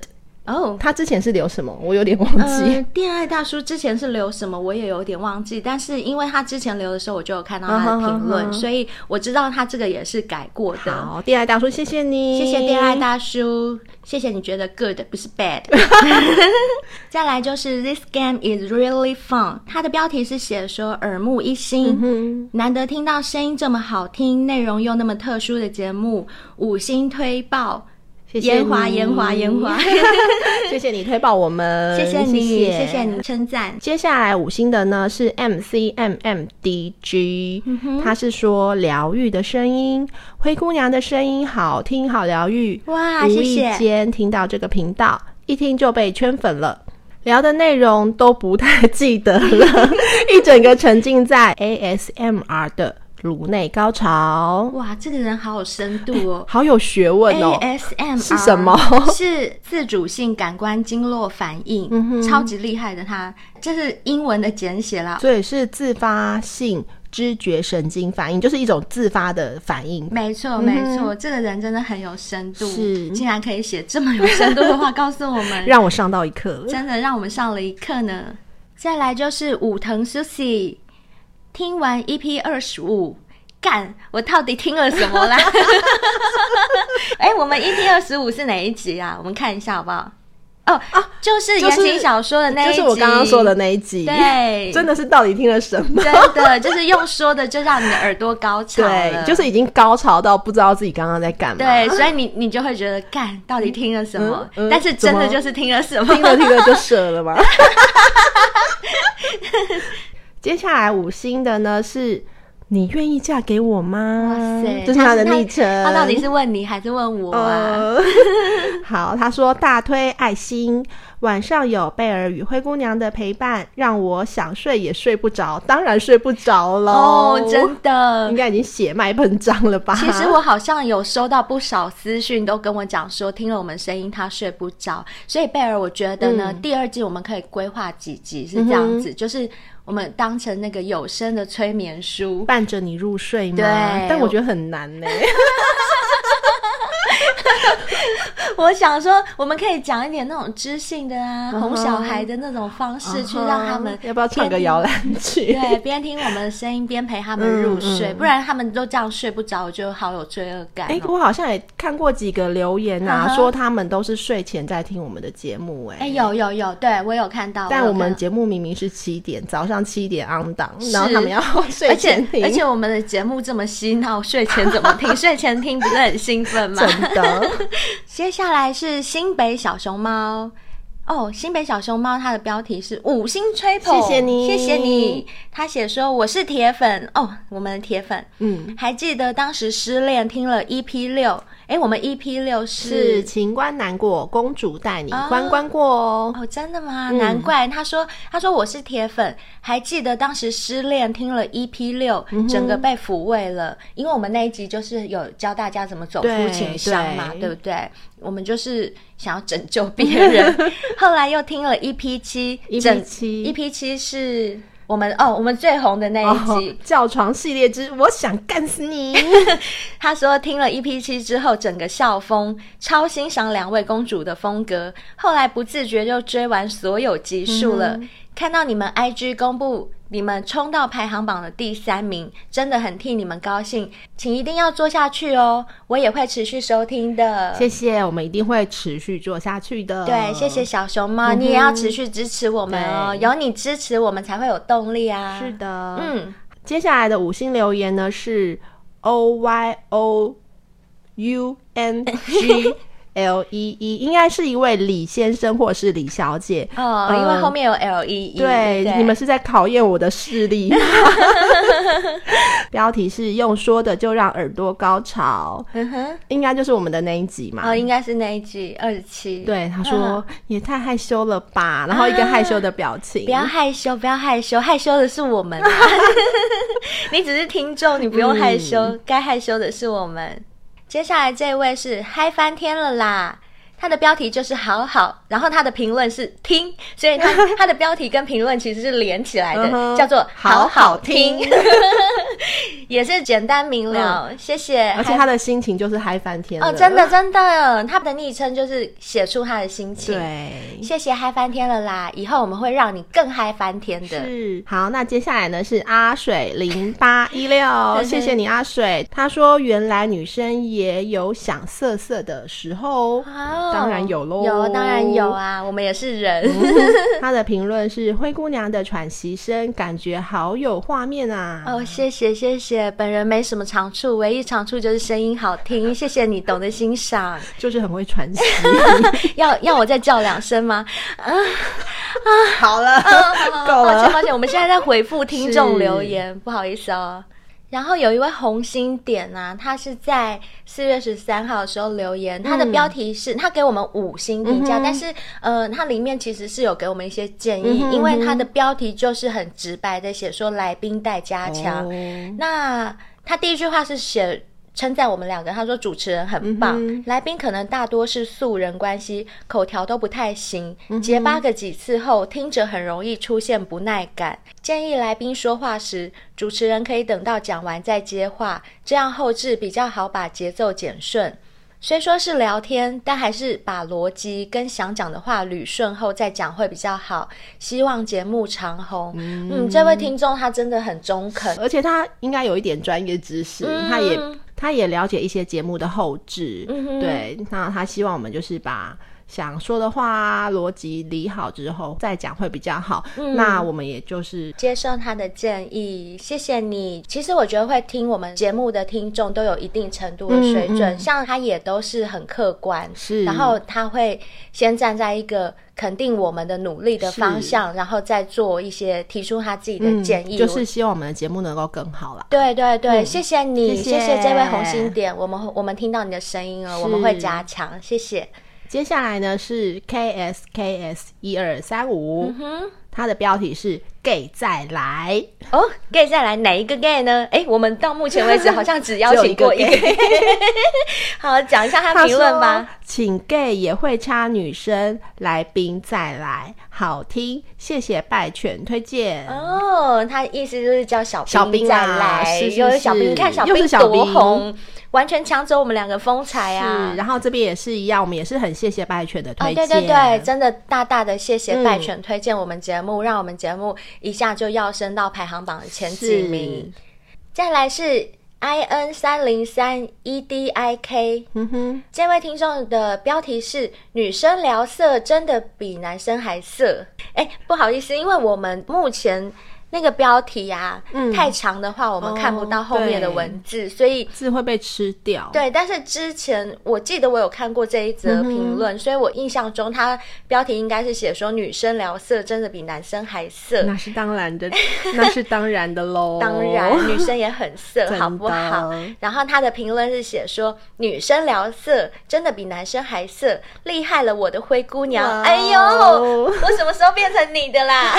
S2: 哦，他之前是留什么？我有点忘记。
S3: 呃、电爱大叔之前是留什么？我也有点忘记。但是因为他之前留的时候，我就有看到他的评论，嗯，所以我知道他这个也是改过的。
S2: 好，恋爱大叔，谢谢你，
S3: 谢谢恋爱大叔，谢谢你觉得 good 不是 bad。再来就是 This game is really fun。它的标题是写说耳目一新，嗯，难得听到声音这么好听，内容又那么特殊的节目，五星推爆。烟花，烟花，烟花！
S2: 谢谢你推爆我们，
S3: 谢谢你，谢谢你称赞。
S2: 接下来五星的呢是 M C M M D G，他、嗯、是说疗愈的声音，灰姑娘的声音好听，好疗愈。
S3: 哇，
S2: 无意间听到这个频道，一听就被圈粉了。聊的内容都不太记得了，一整个沉浸在 A S M R 的。颅内高潮，
S3: 哇，这个人好有深度哦，欸、
S2: 好有学问哦。
S3: ASMR
S2: 是什么？
S3: 是自主性感官经络反应，嗯、超级厉害的他。这是英文的简写啦，
S2: 所以是自发性知觉神经反应，就是一种自发的反应。
S3: 没错，没错、嗯，这个人真的很有深度，是竟然可以写这么有深度的话，告诉我们，
S2: 让我上到一课，
S3: 真的让我们上了一课呢。再来就是武藤 Susie。听完 EP 二十五，干！我到底听了什么啦？哎、欸，我们 EP 二十五是哪一集啊？我们看一下好不好？哦啊，就是言情小说的那一集，
S2: 就是我刚刚说的那一集。
S3: 对，
S2: 真的是到底听了什么？
S3: 真的就是用说的，就让你的耳朵高潮。
S2: 对，就是已经高潮到不知道自己刚刚在干嘛。
S3: 对，所以你你就会觉得干，到底听了什么？嗯嗯、但是真的就是听了什么？
S2: 听了听了就舍了吗？接下来五星的呢，是你愿意嫁给我吗？哇塞，这是他的昵称。
S3: 他到底是问你还是问我啊？呃、
S2: 好，他说大推爱心，晚上有贝尔与灰姑娘的陪伴，让我想睡也睡不着，当然睡不着了。
S3: 哦，真的，
S2: 应该已经血脉喷张了吧？
S3: 其实我好像有收到不少私讯，都跟我讲说听了我们声音他睡不着。所以贝尔，我觉得呢、嗯，第二季我们可以规划几集是这样子，嗯、就是。我们当成那个有声的催眠书，
S2: 伴着你入睡吗？
S3: 对，
S2: 但我觉得很难呢。
S3: 我想说，我们可以讲一点那种知性的啊，哄、uh -huh. 小孩的那种方式，uh. 去让他们
S2: 要不要唱个摇篮曲？
S3: 对，边听我们的声音，边陪他们入睡、嗯，不然他们都这样睡不着，我就好有罪恶感。哎、欸，
S2: 我好像也看过几个留言啊，uh -huh. 说他们都是睡前在听我们的节目、欸。哎，哎，有有有，对我有看到。但我们节目明明是七点，早上七点 on 档，然后他们要睡前听，
S3: 而且，而且我们的节目这么洗脑，睡前怎么听？睡前听不是很兴奋吗？
S2: 真的。
S3: 接下来是新北小熊猫。哦，新北小熊猫，它的标题是五星吹捧，谢谢你，谢谢你。他写说我是铁粉。哦，我们的铁粉，嗯，还记得当时失恋听了 EP 六。哎，我们 EP 六是
S2: 情关难过，公主带你关关过哦。
S3: 哦，真的吗？嗯、难怪他说，他说我是铁粉，还记得当时失恋听了 EP 六、嗯，整个被抚慰了。因为我们那一集就是有教大家怎么走出情伤嘛，对，对不对？我们就是想要拯救别人。后来又听了 EP 七
S2: ，EP 七
S3: ，EP 七是。我们哦，我们最红的那一集《
S2: 叫床系列之我想干死你》，
S3: 他说听了 EP 七之后，整个校风超欣赏两位公主的风格，后来不自觉就追完所有集数了。嗯看到你们 IG 公布你们冲到排行榜的第三名，真的很替你们高兴，请一定要做下去哦！我也会持续收听的。
S2: 谢谢，我们一定会持续做下去的。
S3: 对，谢谢小熊猫，嗯，你也要持续支持我们哦，有你支持我们才会有动力啊！
S2: 是的，嗯，接下来的五星留言呢是 O Y O U N G。L E E，应该是一位李先生或是李小姐
S3: 哦，呃、因为后面有 L E E。
S2: 对，对你们是在考验我的视力。标题是用说的就让耳朵高潮，嗯哼，应该就是我们的那一集嘛。
S3: 哦，应该是那一集二十七。
S2: 对，他说、嗯、也太害羞了吧，然后一个害羞的表情。
S3: 不要害羞，不要害羞，害羞的是我们。你只是听众，你不用害羞，嗯、该害羞的是我们。接下来这位是嗨翻天了啦，他的标题就是好好，然后他的评论是听，所以他他的标题跟评论其实是连起来的，叫做好好听。也是简单明了，嗯、谢谢。
S2: 而且他的心情就是嗨翻天了。
S3: 哦，真的真的，他的昵称就是写出他的心情。
S2: 对，
S3: 谢谢嗨翻天了啦，以后我们会让你更嗨翻天的。
S2: 是，好，那接下来呢是阿水零八一六，谢谢你阿水。他说原来女生也有想色色的时候，哦、当然有喽，
S3: 有当然有啊，我们也是人。
S2: 嗯、他的评论是灰姑娘的喘息声，感觉好有画面啊。
S3: 哦，谢谢谢谢。本人没什么长处，唯一长处就是声音好听。谢谢你懂得欣赏，
S2: 就是很会喘息。
S3: 要要我再叫两声吗？啊
S2: 啊，好了，
S3: 够了。抱歉抱歉，我们现在在回复听众留言，不好意思哦。然后有一位红心点啊，他是在四月十三号的时候留言，他的标题是、嗯、他给我们五星评价，嗯、但是呃，他里面其实是有给我们一些建议，嗯、因为他的标题就是很直白的写说来宾待加强。哦、那他第一句话是写。称赞我们两个，他说主持人很棒，来宾可能大多是素人关系，口条都不太行，结巴个几次后，听着很容易出现不耐感。建议来宾说话时，主持人可以等到讲完再接话，这样后置比较好把节奏剪顺。虽说是聊天，但还是把逻辑跟想讲的话捋顺后再讲会比较好。希望节目长红。嗯，嗯，这位听众他真的很中肯，
S2: 而且他应该有一点专业知识，嗯、他也他也了解一些节目的后置。嗯、对，那他希望我们就是把。想说的话逻辑理好之后再讲会比较好。嗯，那我们也就是
S3: 接受他的建议，谢谢你。其实我觉得会听我们节目的听众都有一定程度的水准，嗯嗯、像他也都是很客观，是。然后他会先站在一个肯定我们的努力的方向，然后再做一些提出他自己的建议，
S2: 嗯、就是希望我们的节目能够更好了。
S3: 对对对，嗯、谢谢你，谢谢，谢谢这位红心点，我们我们听到你的声音了，我们会加强，谢谢。
S2: 接下来呢是 K S K S 一二三五，它的标题是 Gay 再来
S3: 哦，Gay 再来哪一个 Gay 呢？哎，我们到目前为止好像只 邀请过一个。好，讲一下他评论吧。
S2: 请 Gay 也会插女生来宾再来，好听，谢谢拜犬推荐。
S3: 哦，他意思就是叫小
S2: 小兵
S3: 再来，
S2: 是是是，
S3: 小兵，你看小兵多红。完全抢走我们两个风采啊！
S2: 然后这边也是一样，我们也是很谢谢拜犬的推荐。哦，
S3: 对对对，真的大大的谢谢拜犬推荐我们节目，嗯、让我们节目一下就要升到排行榜的前几名。再来是 I N 三零三 E D I K，嗯哼，这位听众的标题是“女生聊色真的比男生还色”。哎，不好意思，因为我们目前。那个标题啊，嗯、太长的话，我们看不到后面的文字，哦、所以
S2: 字会被吃掉。
S3: 对，但是之前我记得我有看过这一则评论，嗯、所以我印象中它标题应该是写说女生聊色真的比男生还色。
S2: 那是当然的，那是当然的喽。
S3: 当然，女生也很色，好不好？然后他的评论是写说女生聊色真的比男生还色，厉害了我的灰姑娘！哦、哎呦，我什么时候变成你的啦？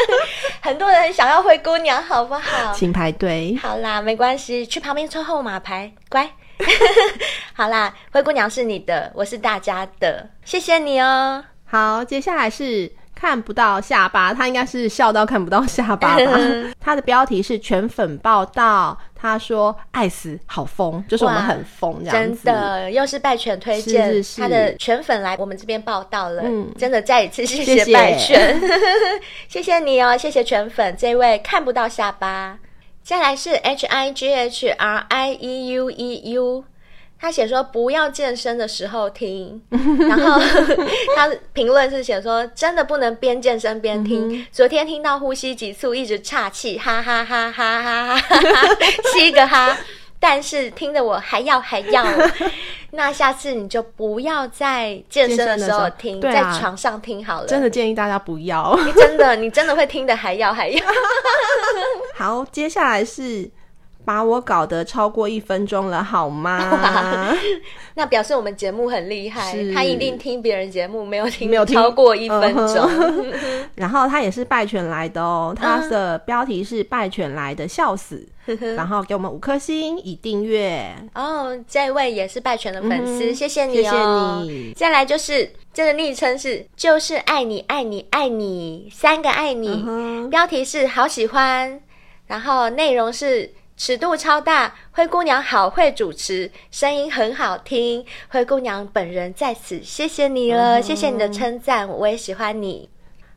S3: 很多人。想要灰姑娘好不好？
S2: 请排队。
S3: 好啦，没关系，去旁边抽号码牌，乖。好啦，灰姑娘是你的，我是大家的，谢谢你哦。
S2: 好，接下来是。看不到下巴，他应该是笑到看不到下巴吧？他的标题是全粉报道，他说爱死好疯，就是我们很疯这样子。
S3: 真的，又是拜犬推荐，是是是他的全粉来我们这边报道了，嗯，真的再一次谢谢拜犬，谢谢，谢谢你哦，谢谢全粉这位看不到下巴。接下来是 H I G H R I E U E U。他写说不要健身的时候听，然后 他评论是写说真的不能边健身边听。嗯、昨天听到呼吸急促，一直岔气，哈哈哈哈哈哈哈，七个哈。但是听得我还要还要。那下次你就不要在健身的时候听，候啊、在床上听好了。
S2: 真的建议大家不要。
S3: 真的，你真的会听得还要还要。
S2: 好，接下来是。把我搞得超过一分钟了，好吗？
S3: 那表示我们节目很厉害，他一定听别人节目没有听，没有超过一分钟。
S2: 嗯、然后他也是拜犬来的哦，他的标题是“拜犬来的笑死”，然后给我们五颗星已订阅。
S3: 哦，这位也是拜犬的粉丝，嗯、谢谢你哦。谢谢你。再来就是这个昵称是就是爱你爱你爱你三个爱你，嗯、标题是好喜欢，然后内容是。尺度超大，灰姑娘好会主持，声音很好听。灰姑娘本人在此，谢谢你了，嗯、谢谢你的称赞，我也喜欢你。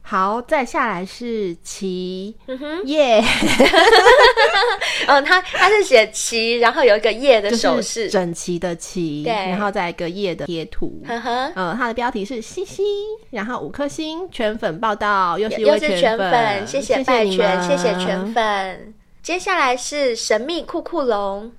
S2: 好，再下来是齐，耶，
S3: 嗯，他他是写齐，然后有一个耶的手势，
S2: 整齐的齐，对，然后再一个耶的贴图，嗯哼，嗯，他的标题是嘻嘻，然后五颗星，全粉报道，又是又是全粉，
S3: 谢谢拜全，谢谢全粉。接下来是神秘酷酷龙，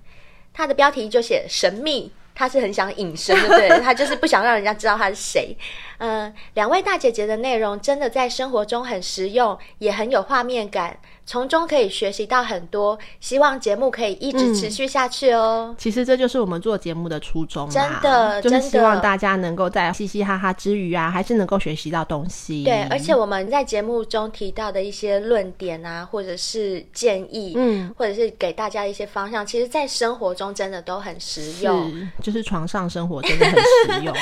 S3: 它的标题就写神秘，它是很想隐身，对不对？它就是不想让人家知道它是谁。嗯，两位大姐姐的内容真的在生活中很实用，也很有画面感。从中可以学习到很多，希望节目可以一直持续下去哦。
S2: 嗯、其实这就是我们做节目的初衷，
S3: 真的，
S2: 就是希望大家能够在嘻嘻哈哈之余啊，还是能够学习到东西。
S3: 对，而且我们在节目中提到的一些论点啊，或者是建议，嗯，或者是给大家一些方向，其实，在生活中真的都很实用。
S2: 是，就是床上生活真的很实用，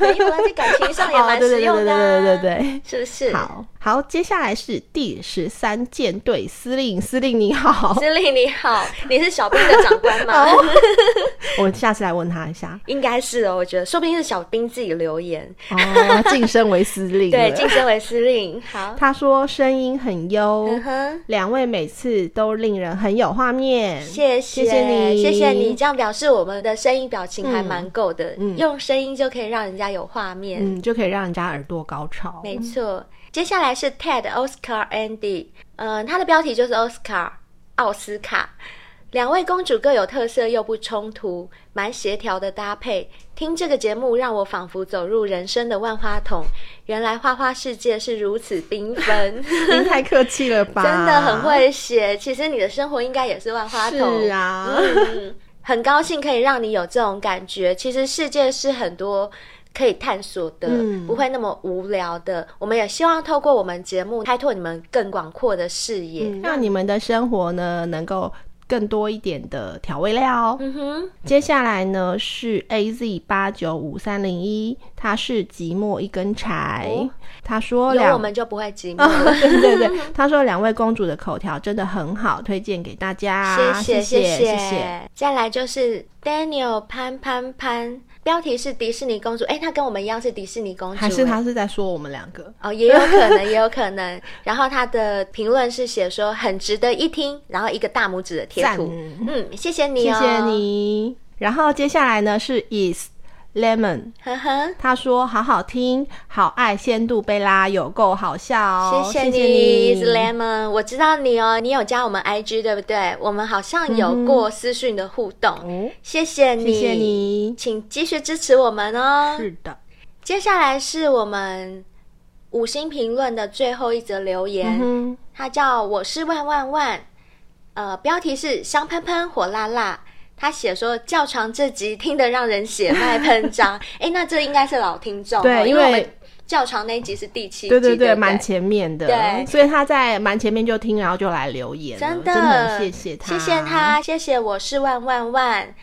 S3: 没有啊，在感情上也蛮实用的，啊，
S2: 对对对对对对，
S3: 是不是？
S2: 好。好，接下来是第十三舰队司令，司令你好，
S3: 司令你好，你是小兵的长官吗？
S2: 我下次来问他一下，
S3: 应该是哦，我觉得说不定是小兵自己留言。
S2: 哦，晋升为司令，
S3: 对，晋升为司令。好，
S2: 他说声音很优，两、uh 位每次都令人很有画面，
S3: 谢谢，谢谢你，谢谢你，这样表示我们的声音表情还蛮够的，嗯，用声音就可以让人家有画面，
S2: 嗯，就可以让人家耳朵高潮，
S3: 没错。接下来是 Ted Oscar Andy，嗯，他的标题就是 Oscar 奥斯卡，两位公主各有特色又不冲突，蛮协调的搭配。听这个节目让我仿佛走入人生的万花筒，原来花花世界是如此缤纷。
S2: 您 太客气了吧？
S3: 真的很会写，其实你的生活应该也是万花筒。
S2: 是啊，
S3: 嗯，很高兴可以让你有这种感觉。其实世界是很多。可以探索的，嗯、不会那么无聊的。我们也希望透过我们节目开拓你们更广阔的视野，
S2: 嗯、让你们的生活呢能够更多一点的调味料。嗯哼，接下来呢是 A Z 八九五三零一，他是寂寞一根柴。哦、他说两，
S3: 有我们就不会寂寞
S2: 对对对，他说两位公主的口条真的很好，推荐给大家。
S3: 谢谢谢谢谢谢。谢谢谢谢，再来就是 Daniel 潘潘潘。标题是迪士尼公主，哎、欸，她跟我们一样是迪士尼公主，
S2: 还是她是在说我们两个？
S3: 哦，也有可能，也有可能。然后她的评论是写说很值得一听，然后一个大拇指的贴图。嗯，谢谢你、哦，谢谢你。
S2: 然后接下来呢是 is。Lemon，呵呵，他说好好听，好爱仙度贝拉，有够好笑哦。
S3: 谢谢你，是 Lemon，我知道你哦，你有加我们 IG 对不对？我们好像有过私讯的互动。嗯、谢谢你，
S2: 谢谢你，
S3: 请继续支持我们哦。
S2: 是的，
S3: 接下来是我们五星评论的最后一则留言，他叫我是万万万，呃，标题是香喷喷火辣辣。他写说较长这集听得让人血脉喷张，哎、欸，那这应该是老听众，
S2: 对，因为我们
S3: 较长那一集是第七集，
S2: 对对对，蛮前面的，对，所以他在蛮前面就听，然后就来留言，
S3: 真的，
S2: 真的。谢谢他，
S3: 谢谢他，谢谢我是万万万。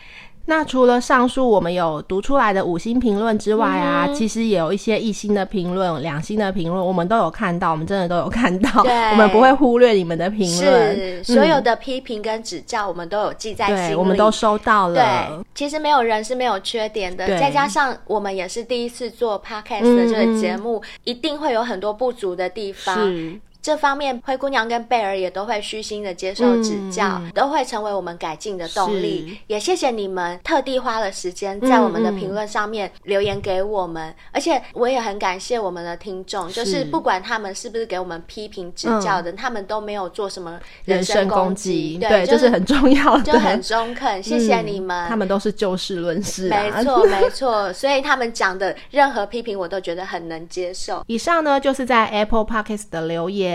S2: 那除了上述我们有读出来的五星评论之外啊，嗯、其实也有一些一星的评论、两星的评论，我们都有看到，我们真的都有看到，
S3: 对。
S2: 我们不会忽略你们的评论，
S3: 是、嗯、所有的批评跟指教，我们都有记在心里，
S2: 对，我们都收到了。
S3: 对，其实没有人是没有缺点的，再加上我们也是第一次做 podcast 的这个节目，嗯、一定会有很多不足的地方。是这方面，灰姑娘跟贝尔也都会虚心的接受指教，
S2: 嗯、
S3: 都会成为我们改进的动力。也谢谢你们特地花了时间在我们的评论上面留言给我们，嗯、而且我也很感谢我们的听众，就是不管他们是不是给我们批评指教的，嗯、他们都没有做什么人身攻击，
S2: 对，对，就是很重要的，
S3: 就很中肯。谢谢你们，
S2: 嗯、他们都是就事论事、啊，
S3: 没错没错。所以他们讲的任何批评，我都觉得很能接受。
S2: 以上呢，就是在 Apple Podcast 的留言。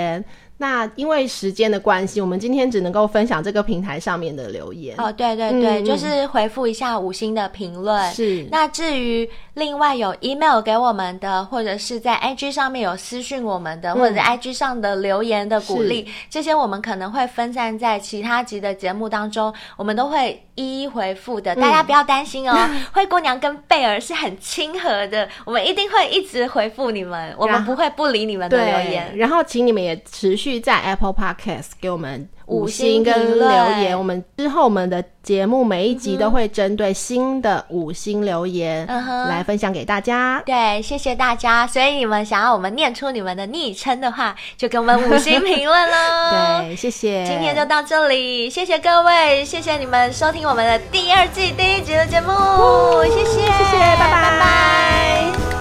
S2: 那因为时间的关系，我们今天只能够分享这个平台上面的留言。
S3: 哦，对对对，嗯、就是回复一下五星的评论。
S2: 是。
S3: 那至于另外有 email 给我们的，或者是在 IG 上面有私讯我们的，嗯、或者 IG 上的留言的鼓励，这些我们可能会分散在其他集的节目当中，我们都会一一回复的。大家不要担心哦，嗯、灰姑娘跟贝儿是很亲和的，我们一定会一直回复你们，我们不会不理你们的留言。
S2: 然后，请你们也持续。在 Apple Podcast 给我们五星跟留言，我们之后我们的节目每一集都会针对新的五星留言来分享给大家。
S3: 对，谢谢大家。所以你们想要我们念出你们的昵称的话，就给我们五星评论喽。
S2: 对，谢谢。
S3: 今天就到这里，谢谢各位，谢谢你们收听我们的第二季第一集的节目，谢谢，
S2: 谢谢，拜拜，拜拜。